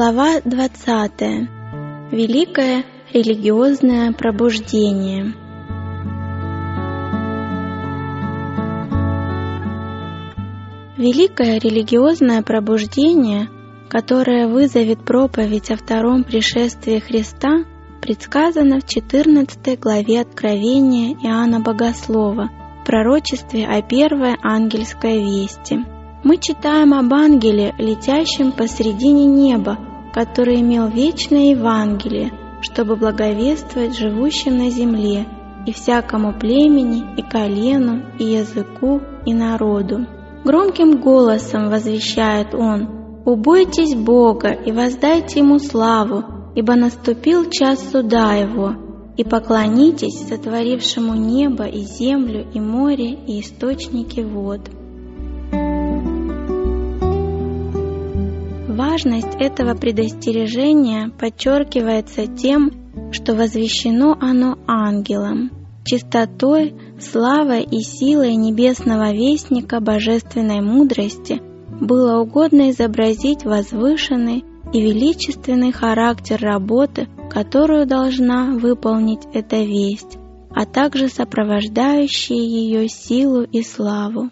Глава 20. Великое религиозное пробуждение. Великое религиозное пробуждение, которое вызовет проповедь о втором пришествии Христа, предсказано в 14 главе Откровения Иоанна Богослова пророчестве о первой ангельской вести – мы читаем об ангеле, летящем посредине неба, который имел вечное Евангелие, чтобы благовествовать живущим на земле и всякому племени, и колену, и языку, и народу. Громким голосом возвещает он, «Убойтесь Бога и воздайте Ему славу, ибо наступил час суда Его, и поклонитесь сотворившему небо и землю и море и источники вод». Важность этого предостережения подчеркивается тем, что возвещено оно ангелом, чистотой, славой и силой небесного вестника божественной мудрости было угодно изобразить возвышенный и величественный характер работы, которую должна выполнить эта весть, а также сопровождающие ее силу и славу.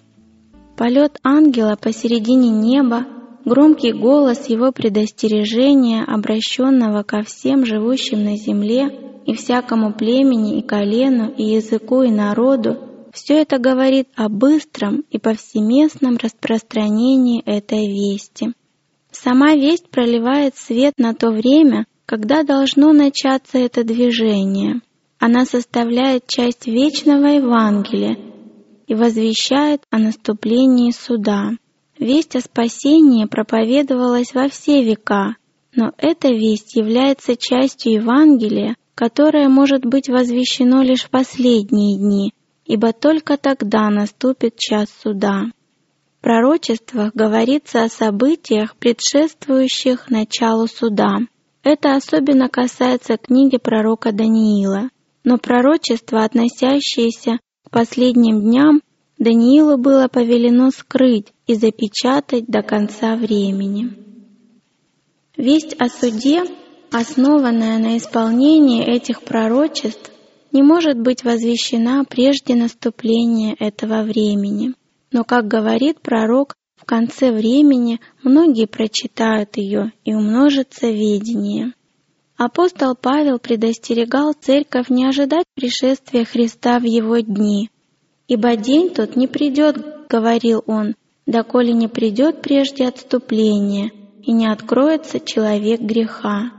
Полет ангела посередине неба Громкий голос его предостережения, обращенного ко всем живущим на земле и всякому племени и колену и языку и народу, все это говорит о быстром и повсеместном распространении этой вести. Сама весть проливает свет на то время, когда должно начаться это движение. Она составляет часть вечного Евангелия и возвещает о наступлении суда. Весть о спасении проповедовалась во все века, но эта весть является частью Евангелия, которое может быть возвещено лишь в последние дни, ибо только тогда наступит час суда. В пророчествах говорится о событиях, предшествующих началу суда. Это особенно касается книги пророка Даниила, но пророчества, относящиеся к последним дням, Даниилу было повелено скрыть и запечатать до конца времени. Весть о суде, основанная на исполнении этих пророчеств, не может быть возвещена прежде наступления этого времени. Но, как говорит пророк, в конце времени многие прочитают ее и умножится ведение. Апостол Павел предостерегал церковь не ожидать пришествия Христа в его дни, «Ибо день тот не придет, — говорил он, — доколе не придет прежде отступление, и не откроется человек греха».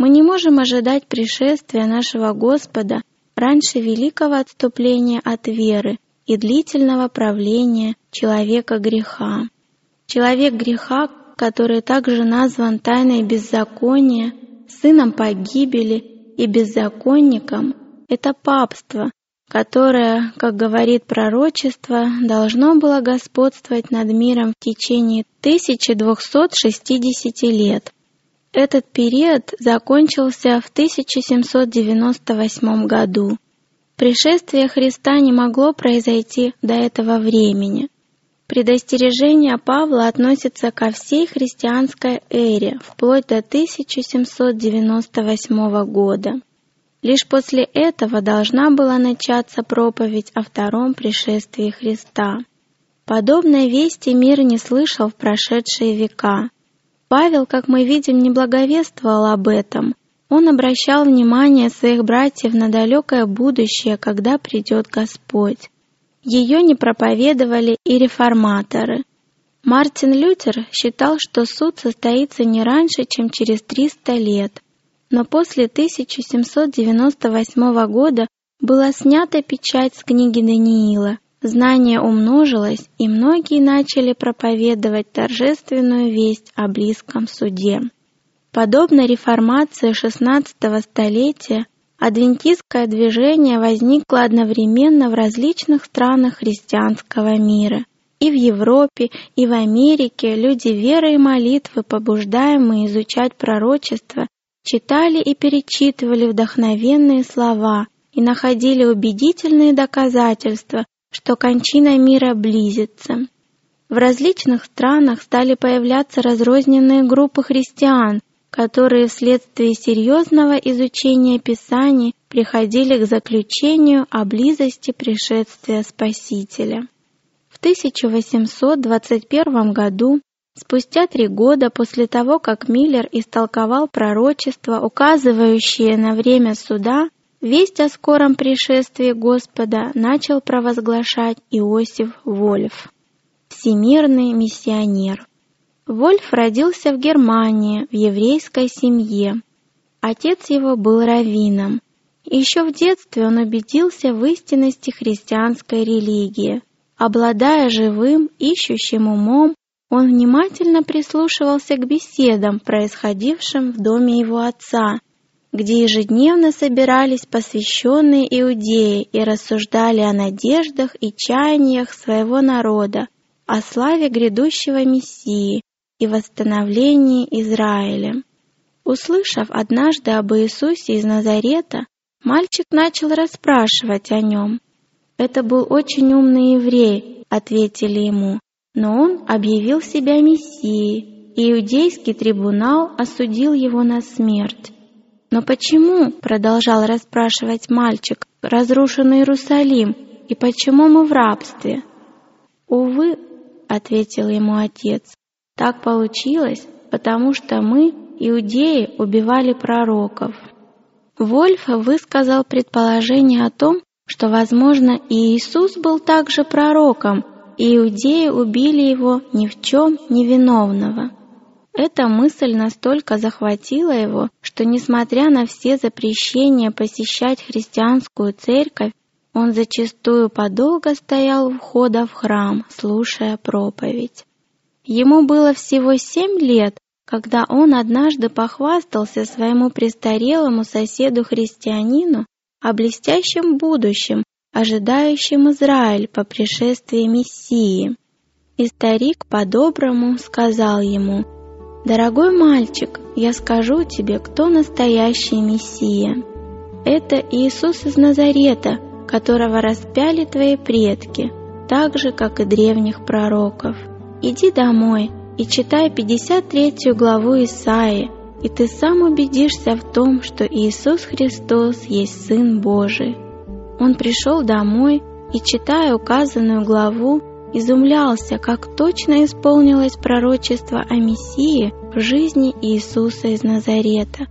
Мы не можем ожидать пришествия нашего Господа раньше великого отступления от веры и длительного правления человека греха. Человек греха, который также назван тайной беззакония, сыном погибели и беззаконником, это папство, которое, как говорит пророчество, должно было господствовать над миром в течение 1260 лет. Этот период закончился в 1798 году. Пришествие Христа не могло произойти до этого времени. Предостережение Павла относится ко всей христианской эре, вплоть до 1798 года. Лишь после этого должна была начаться проповедь о втором пришествии Христа. Подобной вести мир не слышал в прошедшие века. Павел, как мы видим, не благовествовал об этом. Он обращал внимание своих братьев на далекое будущее, когда придет Господь. ее не проповедовали и реформаторы. Мартин Лютер считал, что суд состоится не раньше, чем через 300 лет. Но после 1798 года была снята печать с книги Даниила. Знание умножилось, и многие начали проповедовать торжественную весть о близком суде. Подобно реформации XVI столетия, адвентистское движение возникло одновременно в различных странах христианского мира. И в Европе, и в Америке люди верой и молитвы, побуждаемые изучать пророчество, читали и перечитывали вдохновенные слова и находили убедительные доказательства, что кончина мира близится. В различных странах стали появляться разрозненные группы христиан, которые вследствие серьезного изучения Писаний приходили к заключению о близости пришествия Спасителя. В 1821 году, спустя три года после того, как Миллер истолковал пророчество, указывающее на время суда, весть о скором пришествии Господа начал провозглашать Иосиф Вольф, всемирный миссионер. Вольф родился в Германии, в еврейской семье. Отец его был раввином. Еще в детстве он убедился в истинности христианской религии. Обладая живым, ищущим умом, он внимательно прислушивался к беседам, происходившим в доме его отца, где ежедневно собирались посвященные иудеи и рассуждали о надеждах и чаяниях своего народа, о славе грядущего Мессии, и восстановлении Израиля. Услышав однажды об Иисусе из Назарета, мальчик начал расспрашивать о нем. «Это был очень умный еврей», — ответили ему, но он объявил себя Мессией, и иудейский трибунал осудил его на смерть. «Но почему?» — продолжал расспрашивать мальчик. «Разрушен Иерусалим, и почему мы в рабстве?» «Увы», — ответил ему отец, так получилось, потому что мы, иудеи, убивали пророков. Вольф высказал предположение о том, что, возможно, и Иисус был также пророком, иудеи убили его ни в чем невиновного. Эта мысль настолько захватила его, что, несмотря на все запрещения посещать христианскую церковь, он зачастую подолго стоял у входа в храм, слушая проповедь. Ему было всего семь лет, когда он однажды похвастался своему престарелому соседу-христианину о блестящем будущем, ожидающем Израиль по пришествии Мессии. И старик по-доброму сказал ему, «Дорогой мальчик, я скажу тебе, кто настоящий Мессия. Это Иисус из Назарета, которого распяли твои предки, так же, как и древних пророков. Иди домой и читай 53 главу Исаии, и ты сам убедишься в том, что Иисус Христос есть Сын Божий. Он пришел домой и, читая указанную главу, изумлялся, как точно исполнилось пророчество о Мессии в жизни Иисуса из Назарета.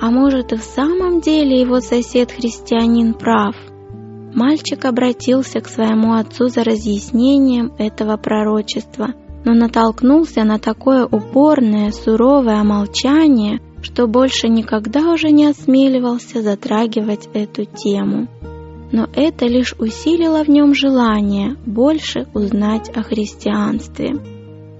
А может и в самом деле его сосед-христианин прав? Мальчик обратился к своему отцу за разъяснением этого пророчества – но натолкнулся на такое упорное, суровое молчание, что больше никогда уже не осмеливался затрагивать эту тему. Но это лишь усилило в нем желание больше узнать о христианстве.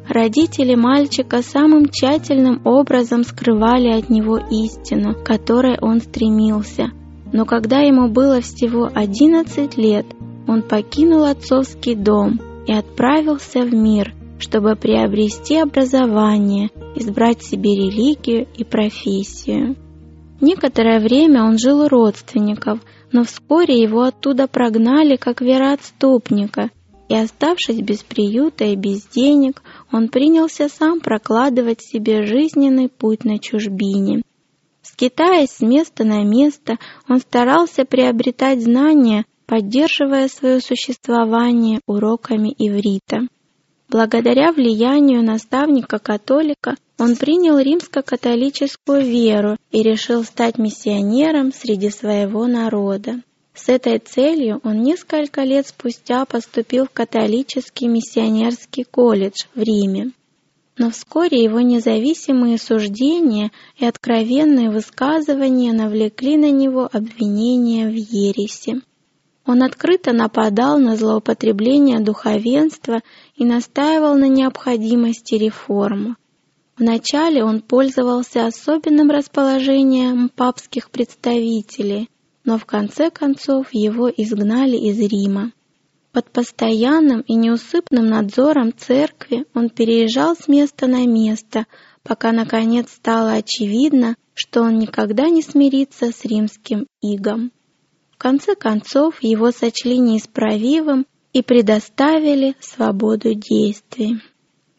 Родители мальчика самым тщательным образом скрывали от него истину, к которой он стремился. Но когда ему было всего 11 лет, он покинул отцовский дом и отправился в мир, чтобы приобрести образование, избрать себе религию и профессию. Некоторое время он жил у родственников, но вскоре его оттуда прогнали как вероотступника, и, оставшись без приюта и без денег, он принялся сам прокладывать себе жизненный путь на чужбине. Скитаясь с места на место, он старался приобретать знания, поддерживая свое существование уроками иврита. Благодаря влиянию наставника-католика он принял римско-католическую веру и решил стать миссионером среди своего народа. С этой целью он несколько лет спустя поступил в католический миссионерский колледж в Риме. Но вскоре его независимые суждения и откровенные высказывания навлекли на него обвинения в ереси. Он открыто нападал на злоупотребление духовенства и настаивал на необходимости реформы. Вначале он пользовался особенным расположением папских представителей, но в конце концов его изгнали из Рима. Под постоянным и неусыпным надзором церкви он переезжал с места на место, пока наконец стало очевидно, что он никогда не смирится с римским игом. В конце концов его сочли неисправимым и предоставили свободу действий.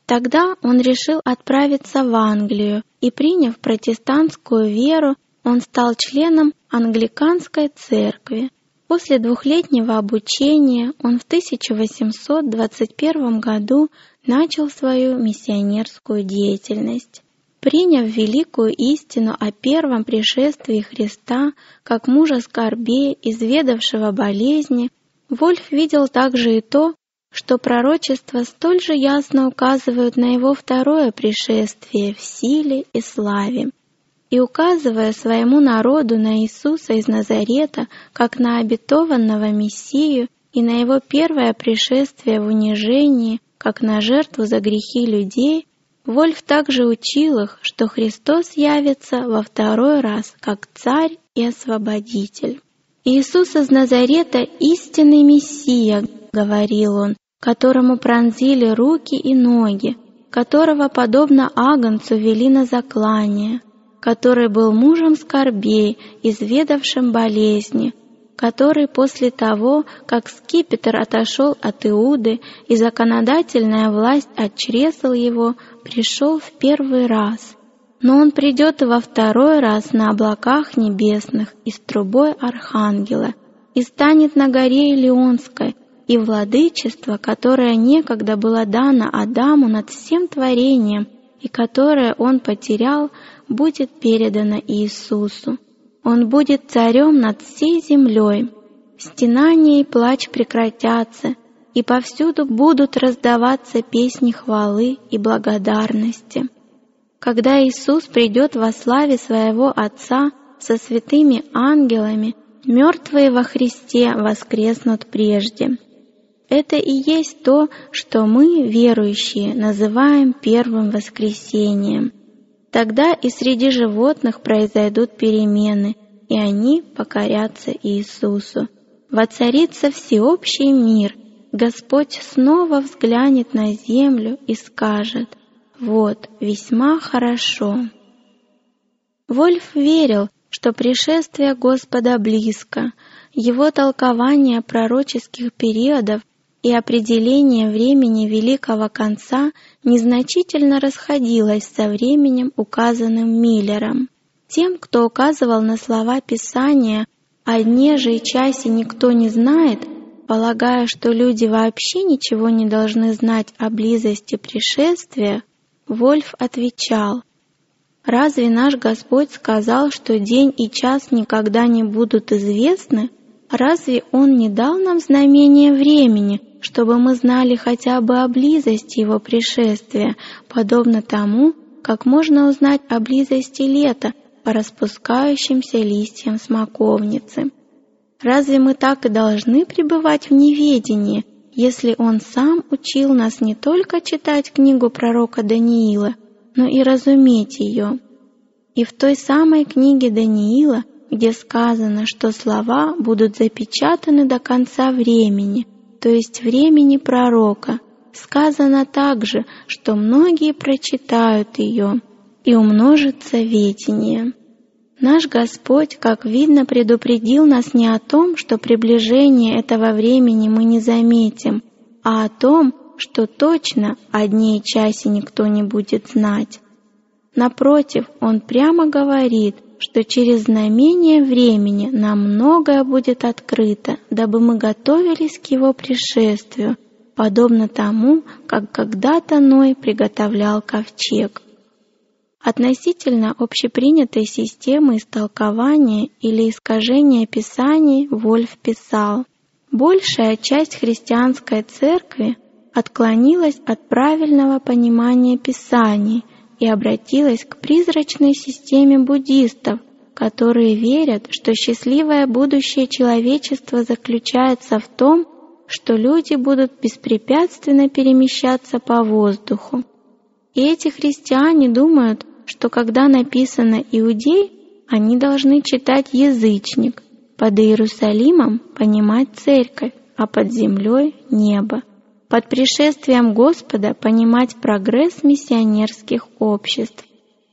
Тогда он решил отправиться в Англию и, приняв протестантскую веру, он стал членом англиканской церкви. После двухлетнего обучения он в 1821 году начал свою миссионерскую деятельность. Приняв великую истину о первом пришествии Христа как мужа скорбей, изведавшего болезни, Вольф видел также и то, что пророчества столь же ясно указывают на его второе пришествие в силе и славе. И указывая своему народу на Иисуса из Назарета, как на обетованного Мессию, и на его первое пришествие в унижении, как на жертву за грехи людей, Вольф также учил их, что Христос явится во второй раз как Царь и Освободитель. «Иисус из Назарета — истинный Мессия», — говорил он, которому пронзили руки и ноги, которого, подобно Агнцу, вели на заклание, который был мужем скорбей, изведавшим болезни, который после того, как скипетр отошел от Иуды и законодательная власть отчресал его, пришел в первый раз. Но он придет во второй раз на облаках небесных и с трубой архангела, и станет на горе Илионской, и владычество, которое некогда было дано Адаму над всем творением, и которое он потерял, будет передано Иисусу. Он будет царем над всей землей. Стенание и плач прекратятся, и повсюду будут раздаваться песни хвалы и благодарности. Когда Иисус придет во славе своего Отца со святыми ангелами, мертвые во Христе воскреснут прежде. Это и есть то, что мы, верующие, называем первым воскресением. Тогда и среди животных произойдут перемены, и они покорятся Иисусу. Воцарится всеобщий мир, Господь снова взглянет на землю и скажет, «Вот, весьма хорошо». Вольф верил, что пришествие Господа близко, его толкование пророческих периодов и определение времени Великого Конца незначительно расходилось со временем, указанным Миллером. Тем, кто указывал на слова Писания «о дне же и часе никто не знает», полагая, что люди вообще ничего не должны знать о близости пришествия, Вольф отвечал, «Разве наш Господь сказал, что день и час никогда не будут известны? Разве Он не дал нам знамение времени, чтобы мы знали хотя бы о близости его пришествия, подобно тому, как можно узнать о близости лета по распускающимся листьям смоковницы. Разве мы так и должны пребывать в неведении, если он сам учил нас не только читать книгу пророка Даниила, но и разуметь ее? И в той самой книге Даниила, где сказано, что слова будут запечатаны до конца времени – то есть времени пророка, сказано также, что многие прочитают ее, и умножится ведение. Наш Господь, как видно, предупредил нас не о том, что приближение этого времени мы не заметим, а о том, что точно о дне и часе никто не будет знать. Напротив, Он прямо говорит – что через знамение времени нам многое будет открыто, дабы мы готовились к его пришествию, подобно тому, как когда-то Ной приготовлял ковчег. Относительно общепринятой системы истолкования или искажения Писаний Вольф писал, «Большая часть христианской церкви отклонилась от правильного понимания Писаний и обратилась к призрачной системе буддистов, которые верят, что счастливое будущее человечества заключается в том, что люди будут беспрепятственно перемещаться по воздуху. И эти христиане думают, что когда написано «иудей», они должны читать «язычник», под Иерусалимом понимать церковь, а под землей — небо. Под пришествием Господа понимать прогресс миссионерских обществ.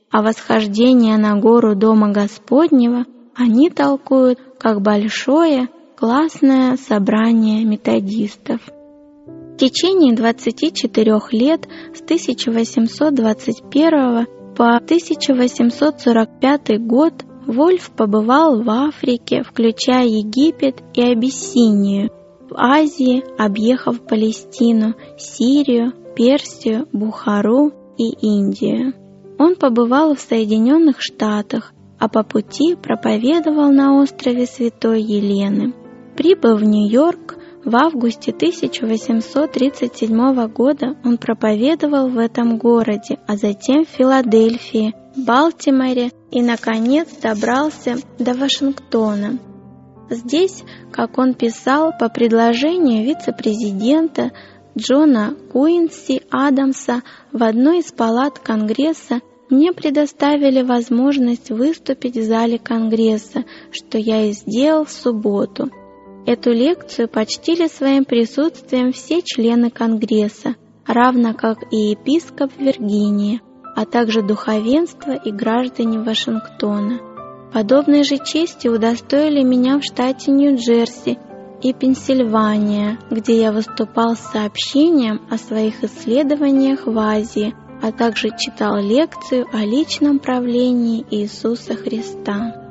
А восхождение на гору Дома Господнего они толкуют как большое, классное собрание методистов. В течение 24 лет с 1821 по 1845 год Вольф побывал в Африке, включая Египет и Абиссинию, в Азии, объехав Палестину, Сирию, Персию, Бухару и Индию. Он побывал в Соединенных Штатах, а по пути проповедовал на острове Святой Елены. Прибыв в Нью-Йорк, в августе 1837 года он проповедовал в этом городе, а затем в Филадельфии, Балтиморе и, наконец, добрался до Вашингтона. Здесь, как он писал, по предложению вице-президента Джона Куинси Адамса в одной из палат Конгресса мне предоставили возможность выступить в зале Конгресса, что я и сделал в субботу. Эту лекцию почтили своим присутствием все члены Конгресса, равно как и епископ Виргинии, а также духовенство и граждане Вашингтона. Подобной же чести удостоили меня в штате Нью-Джерси и Пенсильвания, где я выступал с сообщением о своих исследованиях в Азии, а также читал лекцию о личном правлении Иисуса Христа.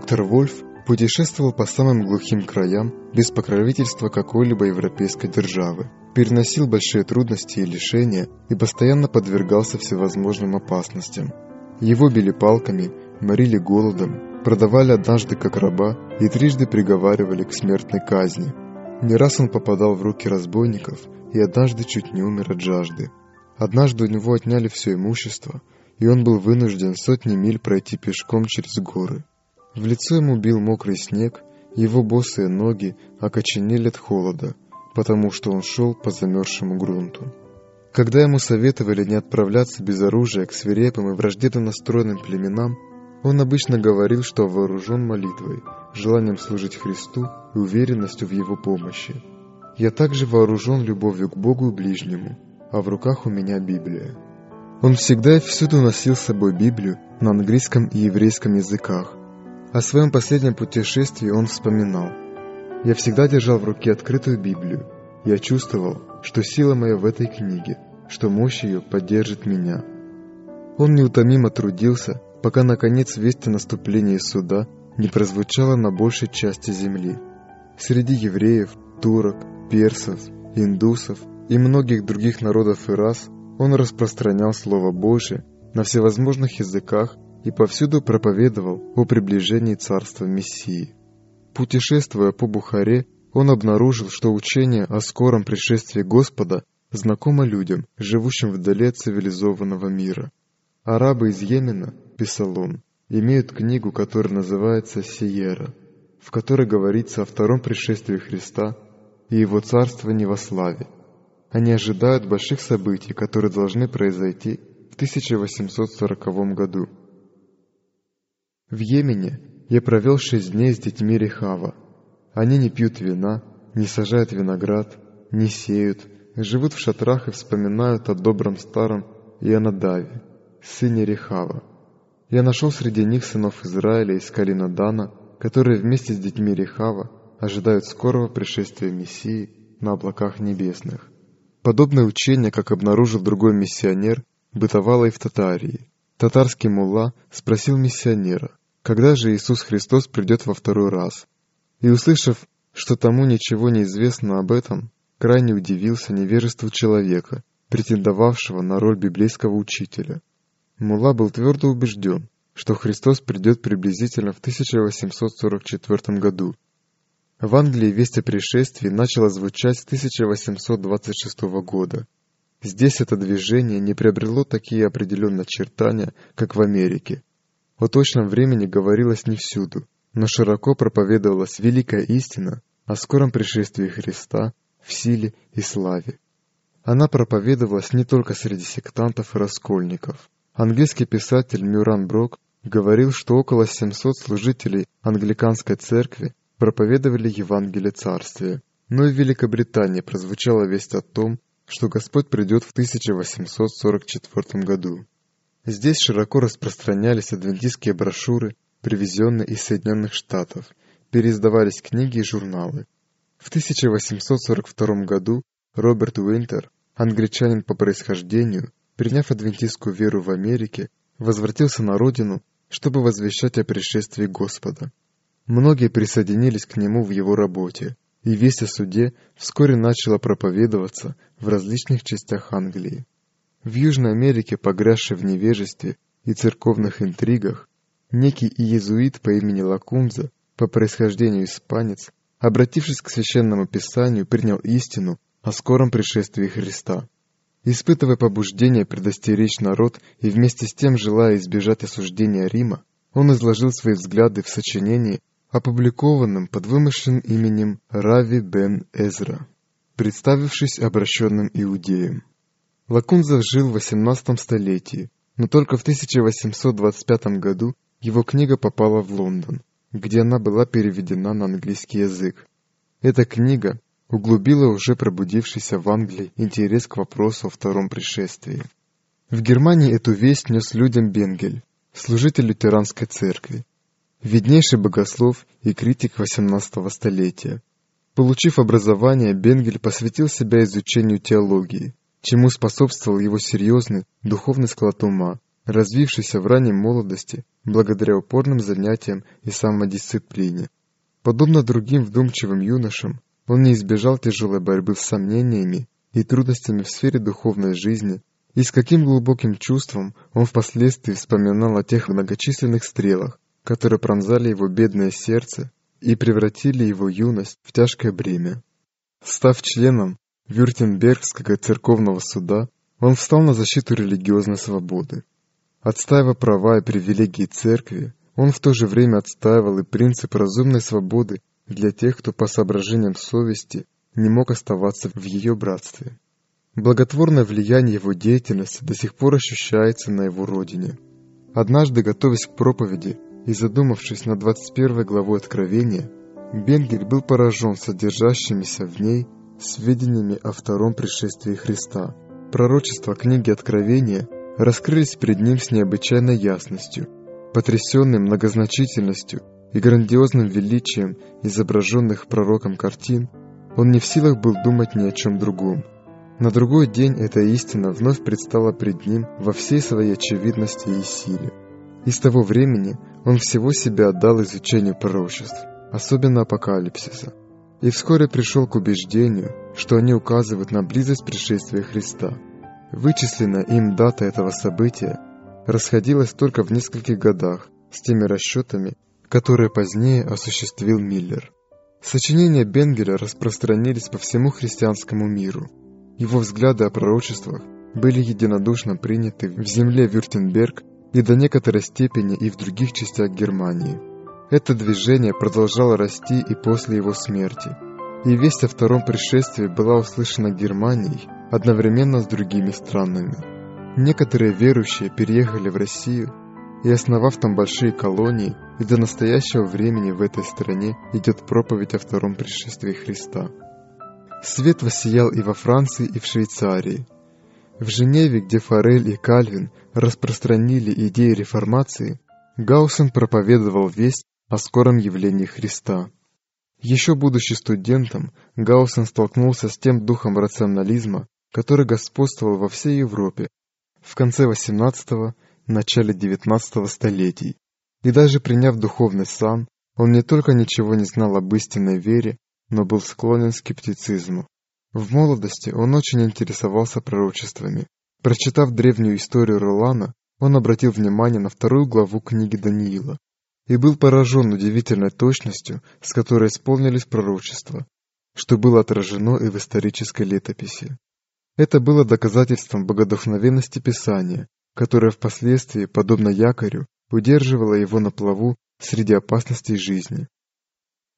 Доктор Вольф путешествовал по самым глухим краям без покровительства какой-либо европейской державы, переносил большие трудности и лишения и постоянно подвергался всевозможным опасностям. Его били палками, морили голодом, продавали однажды как раба и трижды приговаривали к смертной казни. Не раз он попадал в руки разбойников и однажды чуть не умер от жажды. Однажды у него отняли все имущество, и он был вынужден сотни миль пройти пешком через горы. В лицо ему бил мокрый снег, его босые ноги окоченели от холода, потому что он шел по замерзшему грунту. Когда ему советовали не отправляться без оружия к свирепым и враждебно настроенным племенам, он обычно говорил, что вооружен молитвой, желанием служить Христу и уверенностью в Его помощи. «Я также вооружен любовью к Богу и ближнему, а в руках у меня Библия». Он всегда и всюду носил с собой Библию на английском и еврейском языках, о своем последнем путешествии он вспоминал. «Я всегда держал в руке открытую Библию. Я чувствовал, что сила моя в этой книге, что мощь ее поддержит меня». Он неутомимо трудился, пока, наконец, весть о наступлении суда не прозвучала на большей части земли. Среди евреев, турок, персов, индусов и многих других народов и рас он распространял Слово Божие на всевозможных языках и повсюду проповедовал о приближении царства Мессии. Путешествуя по Бухаре, он обнаружил, что учение о скором пришествии Господа знакомо людям, живущим вдали от цивилизованного мира. Арабы из Йемена, писал он, имеют книгу, которая называется «Сиера», в которой говорится о втором пришествии Христа и Его царствовании во славе. Они ожидают больших событий, которые должны произойти в 1840 году. В Йемене я провел шесть дней с детьми Рехава. Они не пьют вина, не сажают виноград, не сеют, живут в шатрах и вспоминают о добром старом Ионадаве, сыне Рехава. Я нашел среди них сынов Израиля из колена Дана, которые вместе с детьми Рехава ожидают скорого пришествия Мессии на облаках небесных. Подобное учение, как обнаружил другой миссионер, бытовало и в Татарии. Татарский мулла спросил миссионера, когда же Иисус Христос придет во второй раз. И услышав, что тому ничего не известно об этом, крайне удивился невежеству человека, претендовавшего на роль библейского учителя. Мулла был твердо убежден, что Христос придет приблизительно в 1844 году. В Англии весть о пришествии начала звучать с 1826 года. Здесь это движение не приобрело такие определенные очертания, как в Америке. О точном времени говорилось не всюду, но широко проповедовалась великая истина о скором пришествии Христа в силе и славе. Она проповедовалась не только среди сектантов и раскольников. Английский писатель Мюран Брок говорил, что около 700 служителей англиканской церкви проповедовали Евангелие Царствия. Но и в Великобритании прозвучала весть о том, что Господь придет в 1844 году. Здесь широко распространялись адвентистские брошюры, привезенные из Соединенных Штатов, переиздавались книги и журналы. В 1842 году Роберт Уинтер, англичанин по происхождению, приняв адвентистскую веру в Америке, возвратился на родину, чтобы возвещать о пришествии Господа. Многие присоединились к нему в его работе, и весть о суде вскоре начала проповедоваться в различных частях Англии. В Южной Америке, погрязшей в невежестве и церковных интригах, некий иезуит по имени Лакунза, по происхождению испанец, обратившись к священному писанию, принял истину о скором пришествии Христа. Испытывая побуждение предостеречь народ и вместе с тем желая избежать осуждения Рима, он изложил свои взгляды в сочинении, опубликованном под вымышленным именем Рави бен Эзра, представившись обращенным иудеем. Лакунза жил в XVIII столетии, но только в 1825 году его книга попала в Лондон, где она была переведена на английский язык. Эта книга углубила уже пробудившийся в Англии интерес к вопросу о втором пришествии. В Германии эту весть нес людям Бенгель, служитель лютеранской церкви, виднейший богослов и критик XVIII столетия. Получив образование, Бенгель посвятил себя изучению теологии, чему способствовал его серьезный духовный склад ума, развившийся в ранней молодости благодаря упорным занятиям и самодисциплине. Подобно другим вдумчивым юношам, он не избежал тяжелой борьбы с сомнениями и трудностями в сфере духовной жизни, и с каким глубоким чувством он впоследствии вспоминал о тех многочисленных стрелах, которые пронзали его бедное сердце и превратили его юность в тяжкое бремя. Став членом Вюртембергского церковного суда, он встал на защиту религиозной свободы. Отстаивая права и привилегии церкви, он в то же время отстаивал и принцип разумной свободы для тех, кто по соображениям совести не мог оставаться в ее братстве. Благотворное влияние его деятельности до сих пор ощущается на его родине. Однажды, готовясь к проповеди и задумавшись над 21 главой Откровения, Бенгель был поражен содержащимися в ней сведениями о втором пришествии Христа. Пророчества книги Откровения раскрылись перед ним с необычайной ясностью, потрясенный многозначительностью и грандиозным величием изображенных пророком картин, он не в силах был думать ни о чем другом. На другой день эта истина вновь предстала пред ним во всей своей очевидности и силе. И с того времени он всего себя отдал изучению пророчеств, особенно апокалипсиса, и вскоре пришел к убеждению, что они указывают на близость пришествия Христа. Вычисленная им дата этого события расходилась только в нескольких годах с теми расчетами, которые позднее осуществил Миллер. Сочинения Бенгеля распространились по всему христианскому миру. Его взгляды о пророчествах были единодушно приняты в земле Вюртемберг и до некоторой степени и в других частях Германии. Это движение продолжало расти и после его смерти, и весть о втором пришествии была услышана Германией одновременно с другими странами. Некоторые верующие переехали в Россию и основав там большие колонии, и до настоящего времени в этой стране идет проповедь о втором пришествии Христа. Свет воссиял и во Франции, и в Швейцарии. В Женеве, где Форель и Кальвин распространили идеи реформации, Гаусен проповедовал весть о скором явлении Христа. Еще будучи студентом, Гаусен столкнулся с тем духом рационализма, который господствовал во всей Европе в конце XVIII – начале XIX столетий. И даже приняв духовный сан, он не только ничего не знал об истинной вере, но был склонен к скептицизму. В молодости он очень интересовался пророчествами. Прочитав древнюю историю Ролана, он обратил внимание на вторую главу книги Даниила и был поражен удивительной точностью, с которой исполнились пророчества, что было отражено и в исторической летописи. Это было доказательством богодухновенности Писания, которое впоследствии, подобно якорю, удерживало его на плаву среди опасностей жизни.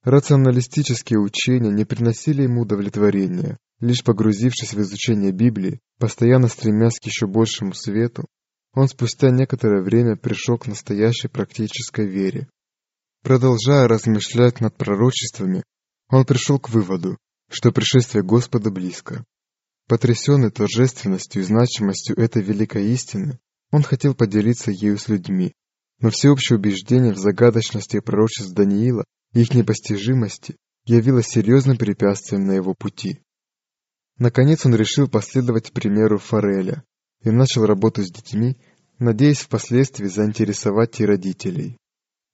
Рационалистические учения не приносили ему удовлетворения. Лишь погрузившись в изучение Библии, постоянно стремясь к еще большему свету, он спустя некоторое время пришел к настоящей практической вере. Продолжая размышлять над пророчествами, он пришел к выводу, что пришествие Господа близко. Потрясенный торжественностью и значимостью этой великой истины, он хотел поделиться ею с людьми, но всеобщее убеждение в загадочности пророчеств Даниила их непостижимости явилось серьезным препятствием на его пути. Наконец он решил последовать примеру Фореля и начал работу с детьми, надеясь впоследствии заинтересовать и родителей.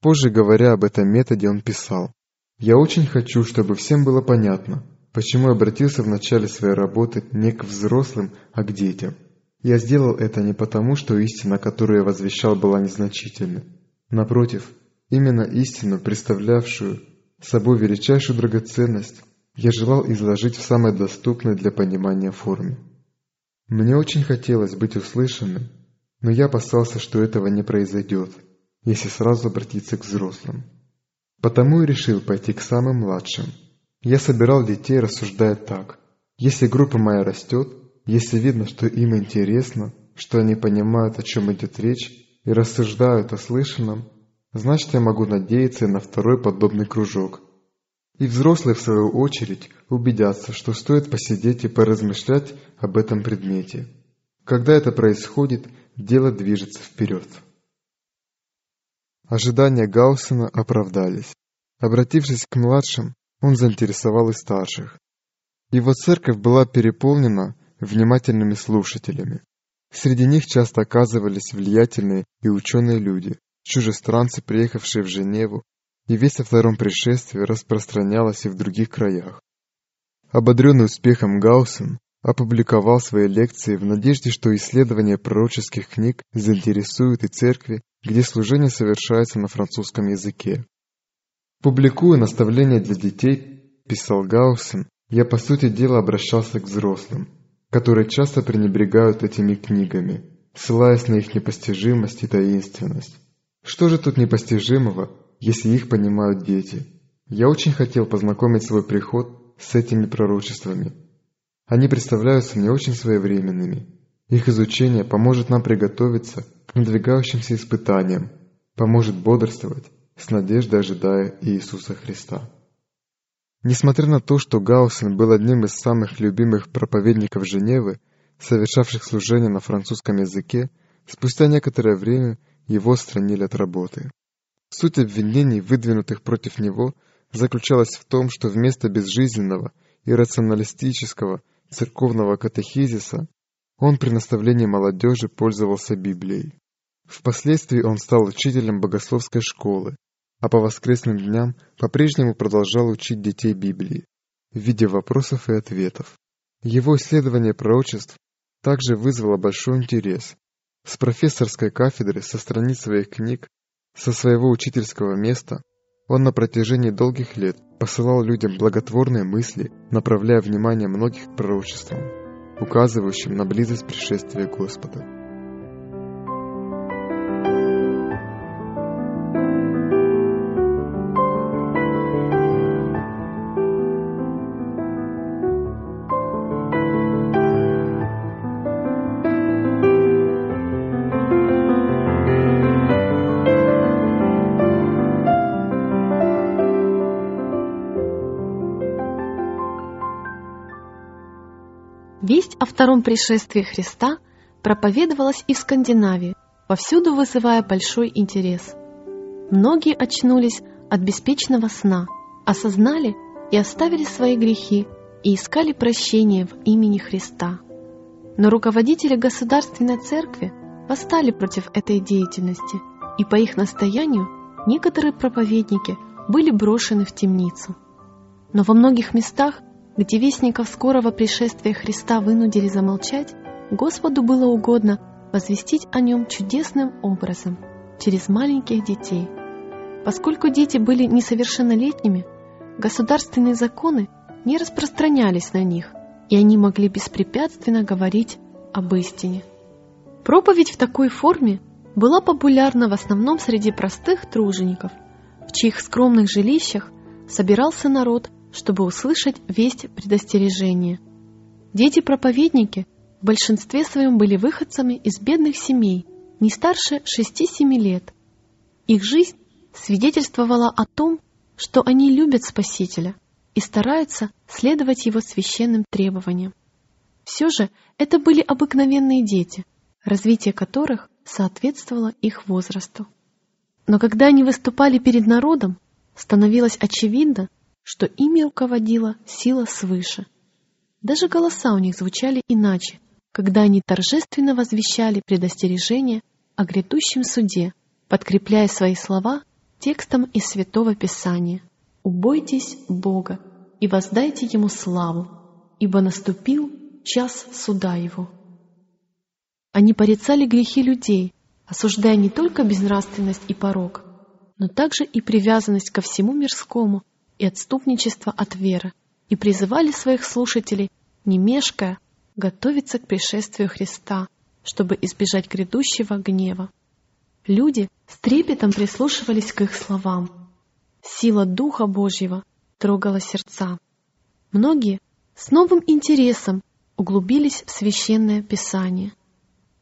Позже, говоря об этом методе, он писал, «Я очень хочу, чтобы всем было понятно, почему я обратился в начале своей работы не к взрослым, а к детям. Я сделал это не потому, что истина, которую я возвещал, была незначительной. Напротив, Именно истину, представлявшую собой величайшую драгоценность, я желал изложить в самой доступной для понимания форме. Мне очень хотелось быть услышанным, но я опасался, что этого не произойдет, если сразу обратиться к взрослым. Потому и решил пойти к самым младшим. Я собирал детей, рассуждая так. Если группа моя растет, если видно, что им интересно, что они понимают, о чем идет речь, и рассуждают о слышанном, значит я могу надеяться на второй подобный кружок. И взрослые, в свою очередь, убедятся, что стоит посидеть и поразмышлять об этом предмете. Когда это происходит, дело движется вперед. Ожидания Гаусена оправдались. Обратившись к младшим, он заинтересовал и старших. Его церковь была переполнена внимательными слушателями. Среди них часто оказывались влиятельные и ученые люди, чужестранцы, приехавшие в Женеву, и весть о втором пришествии распространялась и в других краях. Ободренный успехом Гаусен опубликовал свои лекции в надежде, что исследование пророческих книг заинтересует и церкви, где служение совершается на французском языке. Публикуя наставления для детей, писал Гаусен, я по сути дела обращался к взрослым, которые часто пренебрегают этими книгами, ссылаясь на их непостижимость и таинственность. Что же тут непостижимого, если их понимают дети? Я очень хотел познакомить свой приход с этими пророчествами. Они представляются мне очень своевременными. Их изучение поможет нам приготовиться к надвигающимся испытаниям, поможет бодрствовать, с надеждой ожидая Иисуса Христа. Несмотря на то, что Гаусен был одним из самых любимых проповедников Женевы, совершавших служение на французском языке, спустя некоторое время его отстранили от работы. Суть обвинений, выдвинутых против него, заключалась в том, что вместо безжизненного и рационалистического церковного катехизиса он при наставлении молодежи пользовался Библией. Впоследствии он стал учителем богословской школы, а по воскресным дням по-прежнему продолжал учить детей Библии в виде вопросов и ответов. Его исследование пророчеств также вызвало большой интерес, с профессорской кафедры, со страниц своих книг, со своего учительского места, он на протяжении долгих лет посылал людям благотворные мысли, направляя внимание многих к пророчествам, указывающим на близость пришествия Господа. Весть о втором пришествии Христа проповедовалось и в Скандинавии, повсюду вызывая большой интерес. Многие очнулись от беспечного сна, осознали и оставили свои грехи и искали прощения в имени Христа. Но руководители государственной церкви восстали против этой деятельности, и по их настоянию некоторые проповедники были брошены в темницу. Но во многих местах, где вестников скорого пришествия Христа вынудили замолчать, Господу было угодно возвестить о нем чудесным образом, через маленьких детей. Поскольку дети были несовершеннолетними, государственные законы не распространялись на них, и они могли беспрепятственно говорить об истине. Проповедь в такой форме была популярна в основном среди простых тружеников, в чьих скромных жилищах собирался народ, чтобы услышать весть предостережения. Дети-проповедники в большинстве своем были выходцами из бедных семей, не старше 6-7 лет. Их жизнь свидетельствовала о том, что они любят Спасителя и стараются следовать его священным требованиям. Все же это были обыкновенные дети, развитие которых соответствовало их возрасту. Но когда они выступали перед народом, становилось очевидно, что ими руководила сила свыше. Даже голоса у них звучали иначе, когда они торжественно возвещали предостережение о грядущем суде, подкрепляя свои слова текстом из Святого Писания. «Убойтесь Бога и воздайте Ему славу, ибо наступил час суда Его». Они порицали грехи людей, осуждая не только безнравственность и порог, но также и привязанность ко всему мирскому и отступничество от веры, и призывали своих слушателей, не мешкая, готовиться к пришествию Христа, чтобы избежать грядущего гнева. Люди с трепетом прислушивались к их словам. Сила Духа Божьего трогала сердца. Многие с новым интересом углубились в священное Писание.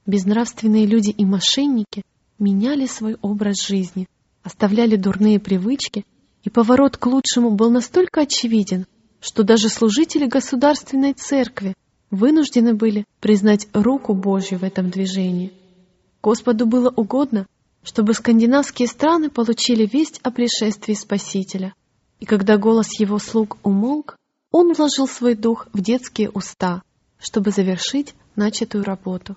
Безнравственные люди и мошенники меняли свой образ жизни, оставляли дурные привычки, и поворот к лучшему был настолько очевиден, что даже служители государственной церкви вынуждены были признать руку Божью в этом движении. Господу было угодно, чтобы скандинавские страны получили весть о пришествии Спасителя. И когда голос его слуг умолк, он вложил свой дух в детские уста, чтобы завершить начатую работу.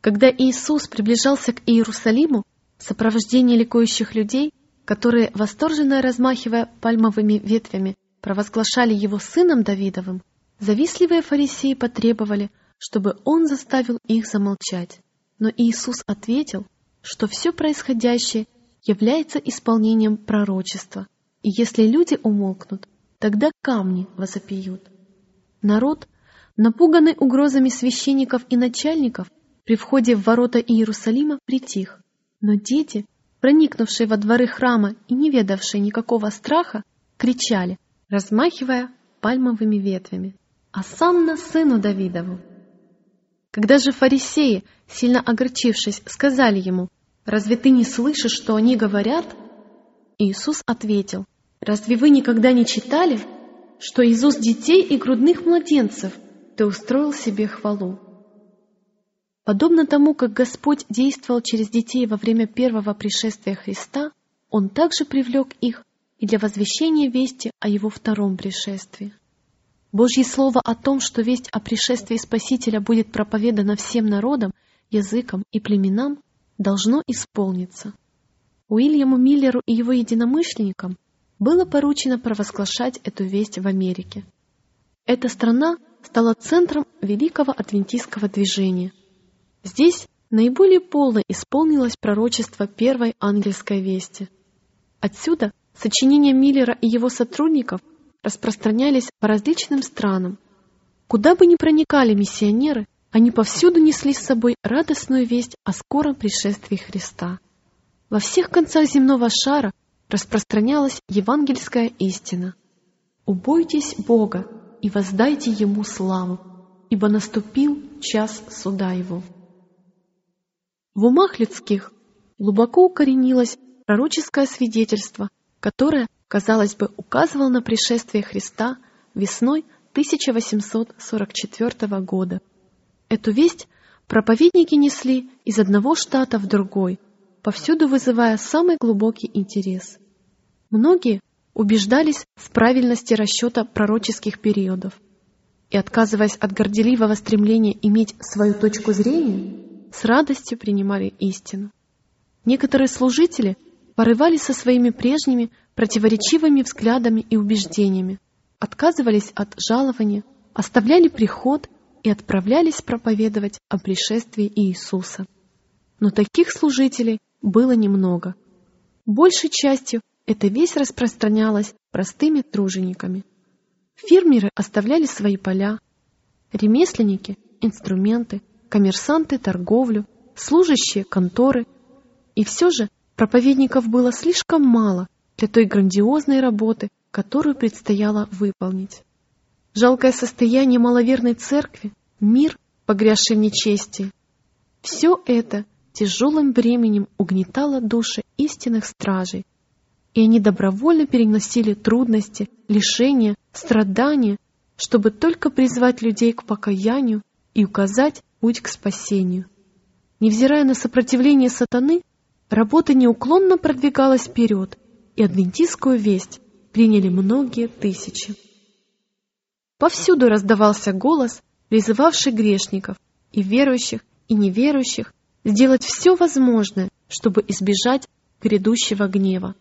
Когда Иисус приближался к Иерусалиму в сопровождении ликующих людей, которые, восторженно размахивая пальмовыми ветвями, провозглашали его сыном Давидовым, завистливые фарисеи потребовали, чтобы он заставил их замолчать. Но Иисус ответил, что все происходящее является исполнением пророчества, и если люди умолкнут, тогда камни возопьют. Народ, напуганный угрозами священников и начальников, при входе в ворота Иерусалима притих, но дети, проникнувшие во дворы храма и не ведавшие никакого страха, кричали, размахивая пальмовыми ветвями. «Асанна сыну Давидову!» Когда же фарисеи, сильно огорчившись, сказали ему, «Разве ты не слышишь, что они говорят?» Иисус ответил, «Разве вы никогда не читали, что Иисус детей и грудных младенцев ты устроил себе хвалу?» Подобно тому, как Господь действовал через детей во время первого пришествия Христа, Он также привлек их и для возвещения вести о Его втором пришествии. Божье Слово о том, что весть о пришествии Спасителя будет проповедана всем народам, языкам и племенам, должно исполниться. Уильяму Миллеру и его единомышленникам было поручено провозглашать эту весть в Америке. Эта страна стала центром великого адвентистского движения – Здесь наиболее полно исполнилось пророчество первой ангельской вести. Отсюда сочинения Миллера и его сотрудников распространялись по различным странам. Куда бы ни проникали миссионеры, они повсюду несли с собой радостную весть о скором пришествии Христа. Во всех концах земного шара распространялась евангельская истина. «Убойтесь Бога и воздайте Ему славу, ибо наступил час суда Его». В умах людских глубоко укоренилось пророческое свидетельство, которое, казалось бы, указывало на пришествие Христа весной 1844 года. Эту весть Проповедники несли из одного штата в другой, повсюду вызывая самый глубокий интерес. Многие убеждались в правильности расчета пророческих периодов и, отказываясь от горделивого стремления иметь свою точку зрения, с радостью принимали истину. Некоторые служители порывались со своими прежними противоречивыми взглядами и убеждениями, отказывались от жалования, оставляли приход и отправлялись проповедовать о пришествии Иисуса. Но таких служителей было немного. Большей частью эта весть распространялась простыми тружениками. Фермеры оставляли свои поля, ремесленники – инструменты, коммерсанты – торговлю, служащие – конторы. И все же проповедников было слишком мало для той грандиозной работы, которую предстояло выполнить. Жалкое состояние маловерной церкви, мир, погрязший в нечестии – все это тяжелым бременем угнетало души истинных стражей, и они добровольно переносили трудности, лишения, страдания, чтобы только призвать людей к покаянию и указать путь к спасению. Невзирая на сопротивление сатаны, работа неуклонно продвигалась вперед, и адвентистскую весть приняли многие тысячи. Повсюду раздавался голос, призывавший грешников, и верующих, и неверующих, сделать все возможное, чтобы избежать грядущего гнева.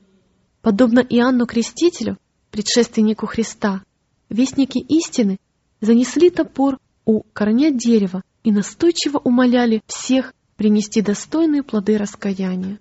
Подобно Иоанну Крестителю, предшественнику Христа, вестники истины занесли топор у корня дерева и настойчиво умоляли всех принести достойные плоды раскаяния.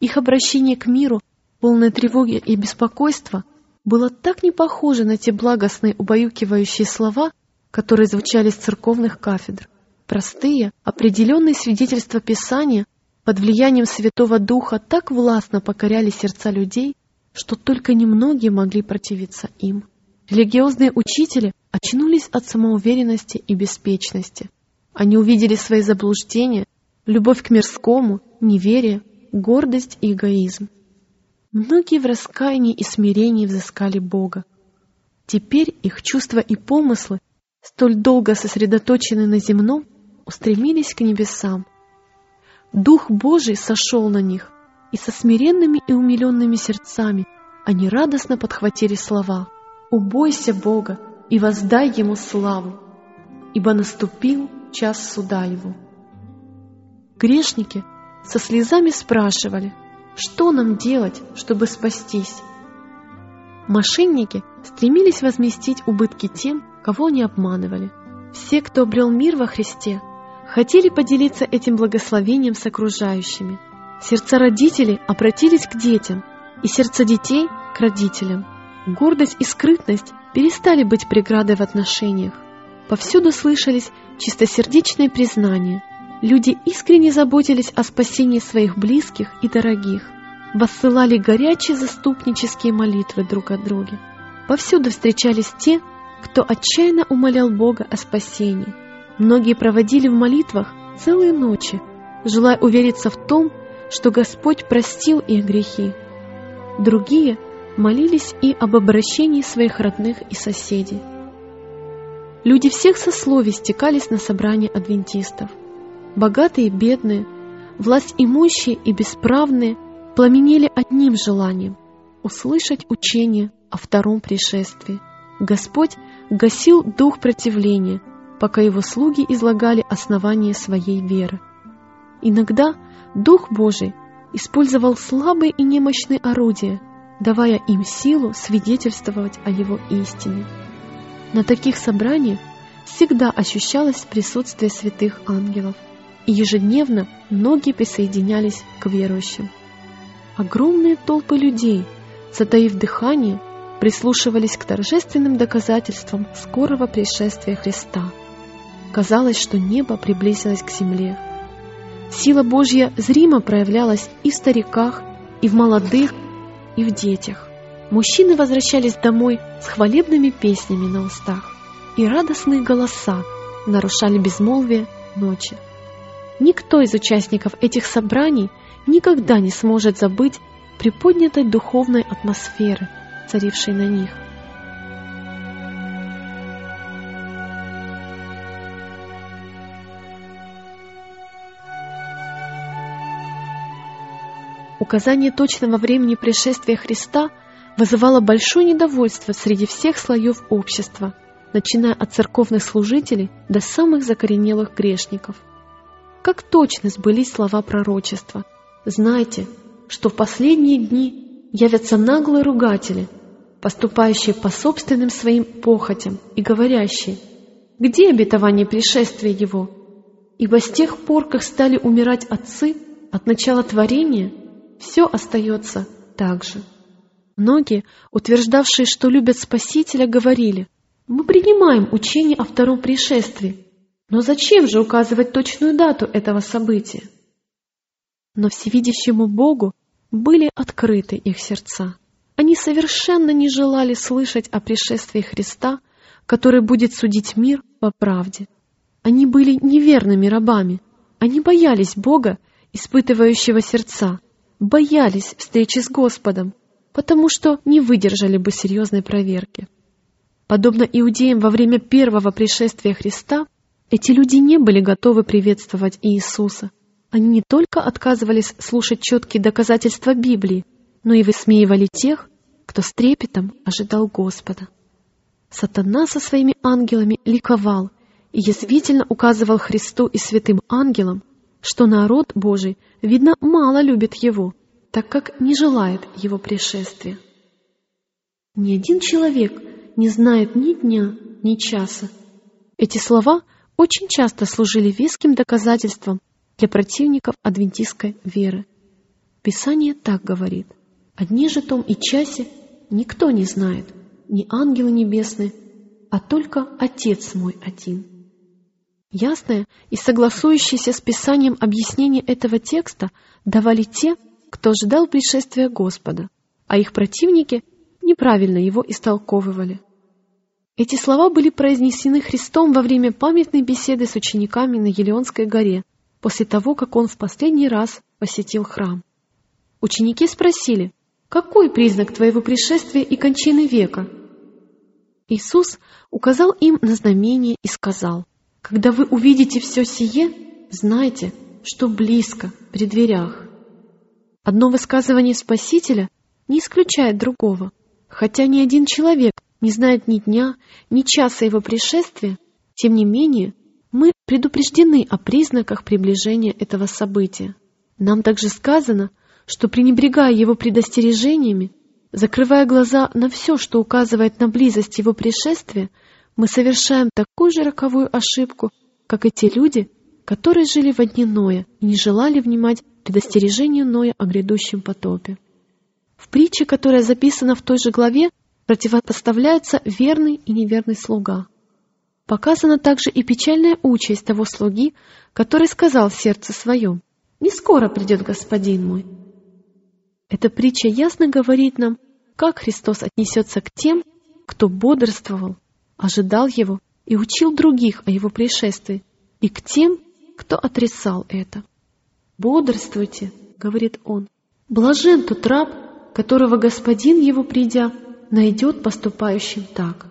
Их обращение к миру, полное тревоги и беспокойства, было так не похоже на те благостные убаюкивающие слова, которые звучали с церковных кафедр. Простые, определенные свидетельства Писания под влиянием Святого Духа так властно покоряли сердца людей, что только немногие могли противиться им. Религиозные учители очнулись от самоуверенности и беспечности. Они увидели свои заблуждения, любовь к мирскому, неверие, гордость и эгоизм. Многие в раскаянии и смирении взыскали Бога. Теперь их чувства и помыслы, столь долго сосредоточены на земном, устремились к небесам, Дух Божий сошел на них, и со смиренными и умиленными сердцами они радостно подхватили слова «Убойся Бога и воздай Ему славу, ибо наступил час суда Его». Грешники со слезами спрашивали, что нам делать, чтобы спастись? Мошенники стремились возместить убытки тем, кого они обманывали. Все, кто обрел мир во Христе, хотели поделиться этим благословением с окружающими. Сердца родителей обратились к детям, и сердца детей — к родителям. Гордость и скрытность перестали быть преградой в отношениях. Повсюду слышались чистосердечные признания. Люди искренне заботились о спасении своих близких и дорогих, воссылали горячие заступнические молитвы друг о друге. Повсюду встречались те, кто отчаянно умолял Бога о спасении – Многие проводили в молитвах целые ночи, желая увериться в том, что Господь простил их грехи. Другие молились и об обращении своих родных и соседей. Люди всех сословий стекались на собрания адвентистов. Богатые и бедные, власть имущие и бесправные пламенели одним желанием — услышать учение о втором пришествии. Господь гасил дух противления — пока его слуги излагали основания своей веры. Иногда Дух Божий использовал слабые и немощные орудия, давая им силу свидетельствовать о его истине. На таких собраниях всегда ощущалось присутствие святых ангелов, и ежедневно многие присоединялись к верующим. Огромные толпы людей, затаив дыхание, прислушивались к торжественным доказательствам скорого пришествия Христа – Казалось, что небо приблизилось к земле. Сила Божья зримо проявлялась и в стариках, и в молодых, и в детях. Мужчины возвращались домой с хвалебными песнями на устах, и радостные голоса нарушали безмолвие ночи. Никто из участников этих собраний никогда не сможет забыть приподнятой духовной атмосферы, царившей на них. Указание точного времени пришествия Христа – вызывало большое недовольство среди всех слоев общества, начиная от церковных служителей до самых закоренелых грешников. Как точно сбылись слова пророчества. Знайте, что в последние дни явятся наглые ругатели, поступающие по собственным своим похотям и говорящие, где обетование пришествия Его? Ибо с тех пор, как стали умирать отцы от начала творения, все остается так же. Многие, утверждавшие, что любят Спасителя, говорили, мы принимаем учение о втором пришествии, но зачем же указывать точную дату этого события? Но всевидящему Богу были открыты их сердца. Они совершенно не желали слышать о пришествии Христа, который будет судить мир по правде. Они были неверными рабами. Они боялись Бога, испытывающего сердца, боялись встречи с Господом, потому что не выдержали бы серьезной проверки. Подобно иудеям во время первого пришествия Христа, эти люди не были готовы приветствовать Иисуса. Они не только отказывались слушать четкие доказательства Библии, но и высмеивали тех, кто с трепетом ожидал Господа. Сатана со своими ангелами ликовал и язвительно указывал Христу и святым ангелам, что народ Божий, видно, мало любит Его, так как не желает Его пришествия. Ни один человек не знает ни дня, ни часа. Эти слова очень часто служили веским доказательством для противников адвентистской веры. Писание так говорит. О дне же том и часе никто не знает, ни ангелы небесные, а только Отец мой один. Ясное и согласующееся с Писанием объяснение этого текста давали те, кто ждал пришествия Господа, а их противники неправильно его истолковывали. Эти слова были произнесены Христом во время памятной беседы с учениками на Елеонской горе, после того, как он в последний раз посетил храм. Ученики спросили, «Какой признак твоего пришествия и кончины века?» Иисус указал им на знамение и сказал, «Когда вы увидите все сие, знайте, что близко, при дверях». Одно высказывание Спасителя не исключает другого. Хотя ни один человек не знает ни дня, ни часа его пришествия, тем не менее мы предупреждены о признаках приближения этого события. Нам также сказано, что пренебрегая его предостережениями, закрывая глаза на все, что указывает на близость его пришествия, мы совершаем такую же роковую ошибку, как и те люди, которые жили в дни Ноя и не желали внимать предостережению Ноя о грядущем потопе. В притче, которая записана в той же главе, противопоставляется верный и неверный слуга. Показана также и печальная участь того слуги, который сказал в сердце своем, «Не скоро придет господин мой». Эта притча ясно говорит нам, как Христос отнесется к тем, кто бодрствовал, ожидал Его и учил других о Его пришествии, и к тем, кто отрицал это. «Бодрствуйте», — говорит он, — «блажен тот раб, которого господин его, придя, найдет поступающим так.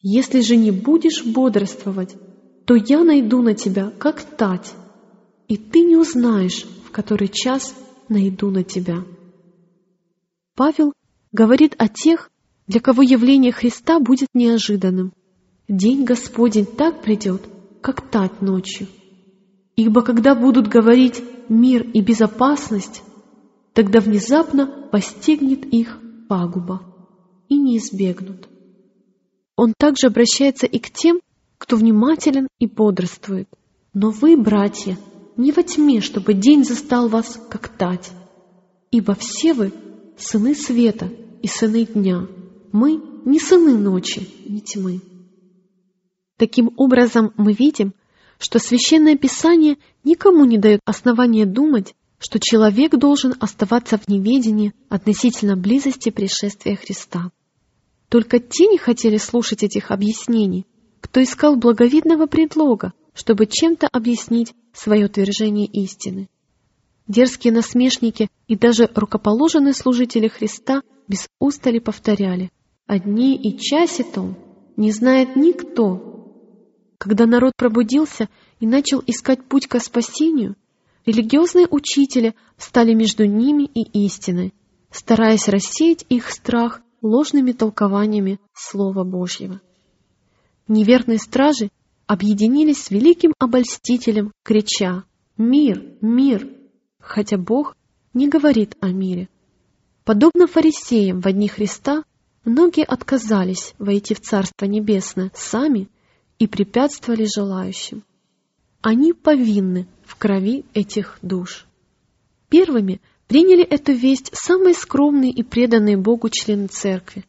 Если же не будешь бодрствовать, то я найду на тебя, как тать, и ты не узнаешь, в который час найду на тебя». Павел говорит о тех, для кого явление Христа будет неожиданным. День Господень так придет, как тать ночью. Ибо когда будут говорить «мир» и «безопасность», тогда внезапно постигнет их пагуба и не избегнут. Он также обращается и к тем, кто внимателен и бодрствует. Но вы, братья, не во тьме, чтобы день застал вас, как тать. Ибо все вы сыны света и сыны дня. Мы не сыны ночи, не тьмы. Таким образом, мы видим, что Священное Писание никому не дает основания думать, что человек должен оставаться в неведении относительно близости пришествия Христа. Только те не хотели слушать этих объяснений, кто искал благовидного предлога, чтобы чем-то объяснить свое утверждение истины. Дерзкие насмешники и даже рукоположенные служители Христа без устали повторяли «Одни и часе том не знает никто, когда народ пробудился и начал искать путь ко спасению, Религиозные учители стали между ними и истиной, стараясь рассеять их страх ложными толкованиями Слова Божьего. Неверные стражи объединились с великим обольстителем, крича «Мир! Мир!», хотя Бог не говорит о мире. Подобно фарисеям в одни Христа, многие отказались войти в Царство Небесное сами и препятствовали желающим. Они повинны в крови этих душ. Первыми приняли эту весть самые скромные и преданные Богу члены церкви.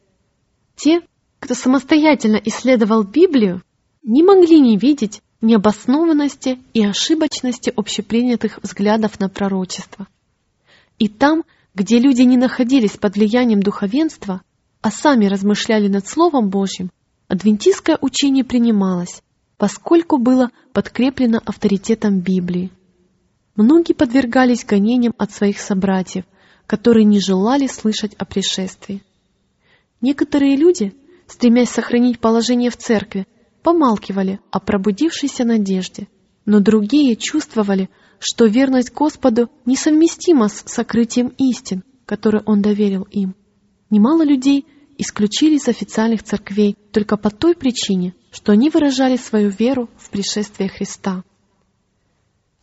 Те, кто самостоятельно исследовал Библию, не могли не видеть необоснованности и ошибочности общепринятых взглядов на пророчество. И там, где люди не находились под влиянием духовенства, а сами размышляли над Словом Божьим, адвентистское учение принималось, поскольку было подкреплено авторитетом Библии. Многие подвергались гонениям от своих собратьев, которые не желали слышать о пришествии. Некоторые люди, стремясь сохранить положение в церкви, помалкивали о пробудившейся надежде, но другие чувствовали, что верность Господу несовместима с сокрытием истин, которые Он доверил им. Немало людей исключили из официальных церквей только по той причине, что они выражали свою веру в пришествие Христа.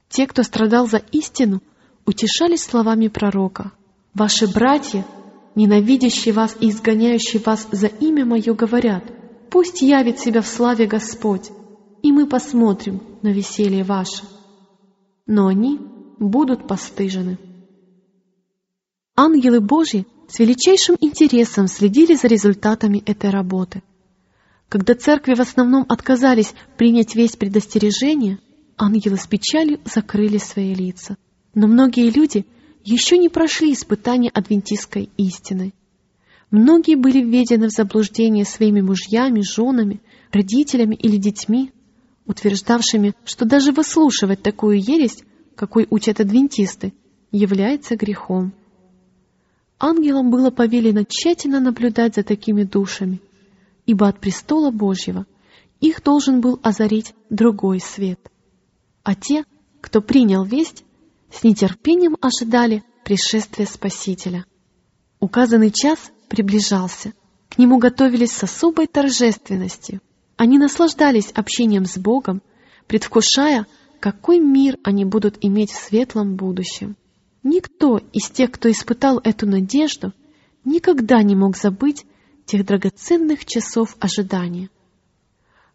Те, кто страдал за истину, утешались словами пророка. «Ваши братья, ненавидящие вас и изгоняющие вас за имя Мое, говорят, пусть явит себя в славе Господь, и мы посмотрим на веселье ваше». Но они будут постыжены. Ангелы Божьи с величайшим интересом следили за результатами этой работы. Когда церкви в основном отказались принять весь предостережение, ангелы с печалью закрыли свои лица. Но многие люди еще не прошли испытания адвентистской истины. Многие были введены в заблуждение своими мужьями, женами, родителями или детьми, утверждавшими, что даже выслушивать такую ересь, какой учат адвентисты, является грехом. Ангелам было повелено тщательно наблюдать за такими душами, ибо от престола Божьего их должен был озарить другой свет. А те, кто принял весть, с нетерпением ожидали пришествия Спасителя. Указанный час приближался, к нему готовились с особой торжественностью. Они наслаждались общением с Богом, предвкушая, какой мир они будут иметь в светлом будущем. Никто из тех, кто испытал эту надежду, никогда не мог забыть тех драгоценных часов ожидания.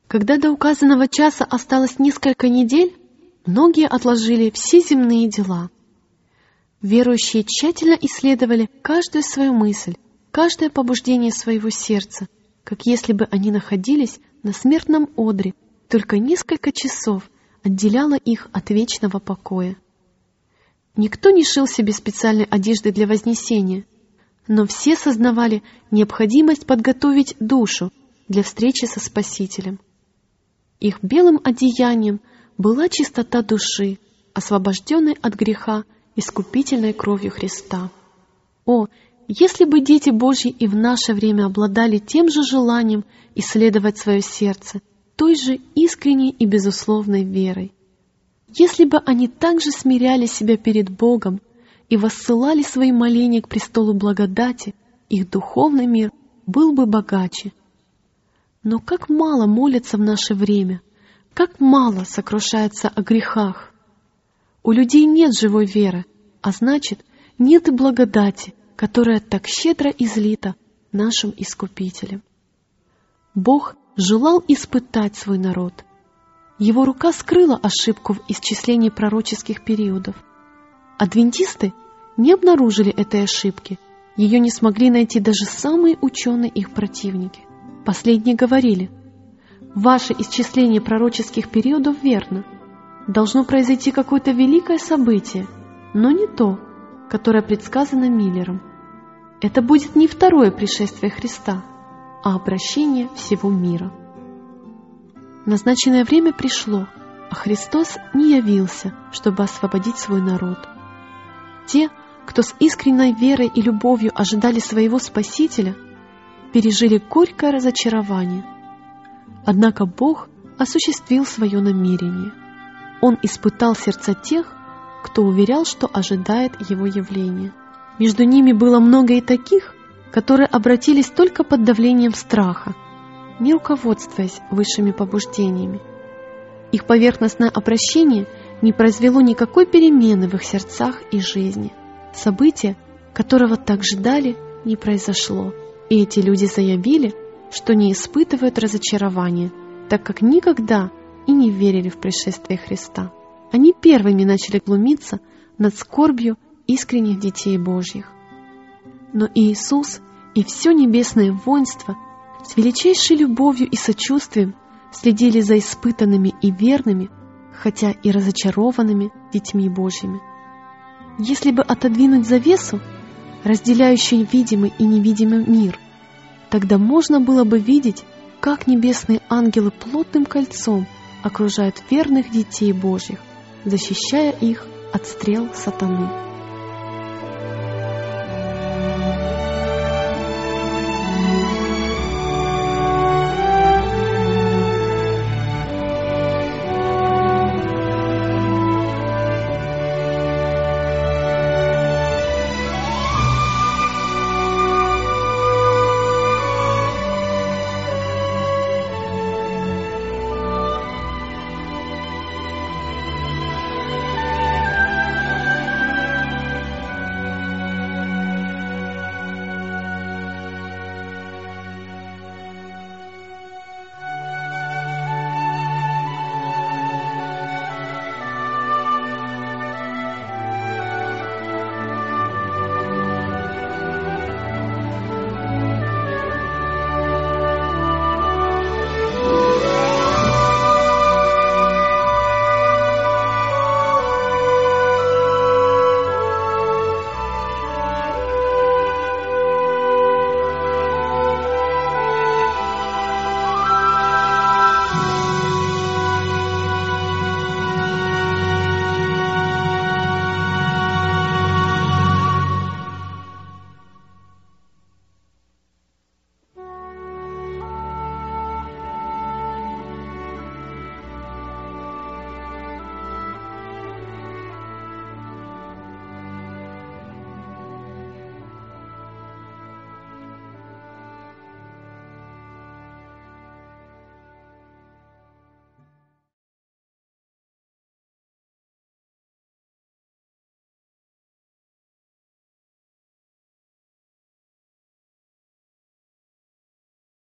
Когда до указанного часа осталось несколько недель, многие отложили все земные дела. Верующие тщательно исследовали каждую свою мысль, каждое побуждение своего сердца, как если бы они находились на смертном одре, только несколько часов отделяло их от вечного покоя. Никто не шил себе специальной одежды для вознесения, но все сознавали необходимость подготовить душу для встречи со Спасителем. Их белым одеянием была чистота души, освобожденной от греха искупительной кровью Христа. О, если бы дети Божьи и в наше время обладали тем же желанием исследовать свое сердце, той же искренней и безусловной верой. Если бы они также смиряли себя перед Богом и воссылали свои моления к престолу благодати, их духовный мир был бы богаче. Но как мало молятся в наше время, как мало сокрушается о грехах. У людей нет живой веры, а значит, нет и благодати, которая так щедро излита нашим Искупителем. Бог желал испытать свой народ, его рука скрыла ошибку в исчислении пророческих периодов. Адвентисты не обнаружили этой ошибки, ее не смогли найти даже самые ученые их противники. Последние говорили, «Ваше исчисление пророческих периодов верно. Должно произойти какое-то великое событие, но не то, которое предсказано Миллером. Это будет не второе пришествие Христа, а обращение всего мира». Назначенное время пришло, а Христос не явился, чтобы освободить свой народ. Те, кто с искренней верой и любовью ожидали своего Спасителя, пережили горькое разочарование. Однако Бог осуществил свое намерение. Он испытал сердца тех, кто уверял, что ожидает его явления. Между ними было много и таких, которые обратились только под давлением страха, не руководствуясь высшими побуждениями. Их поверхностное обращение не произвело никакой перемены в их сердцах и жизни. Событие, которого так ждали, не произошло, и эти люди заявили, что не испытывают разочарования, так как никогда и не верили в пришествие Христа. Они первыми начали глумиться над скорбью искренних детей Божьих. Но Иисус и все небесное воинство с величайшей любовью и сочувствием следили за испытанными и верными, хотя и разочарованными детьми Божьими. Если бы отодвинуть завесу, разделяющую видимый и невидимый мир, тогда можно было бы видеть, как небесные ангелы плотным кольцом окружают верных детей Божьих, защищая их от стрел сатаны.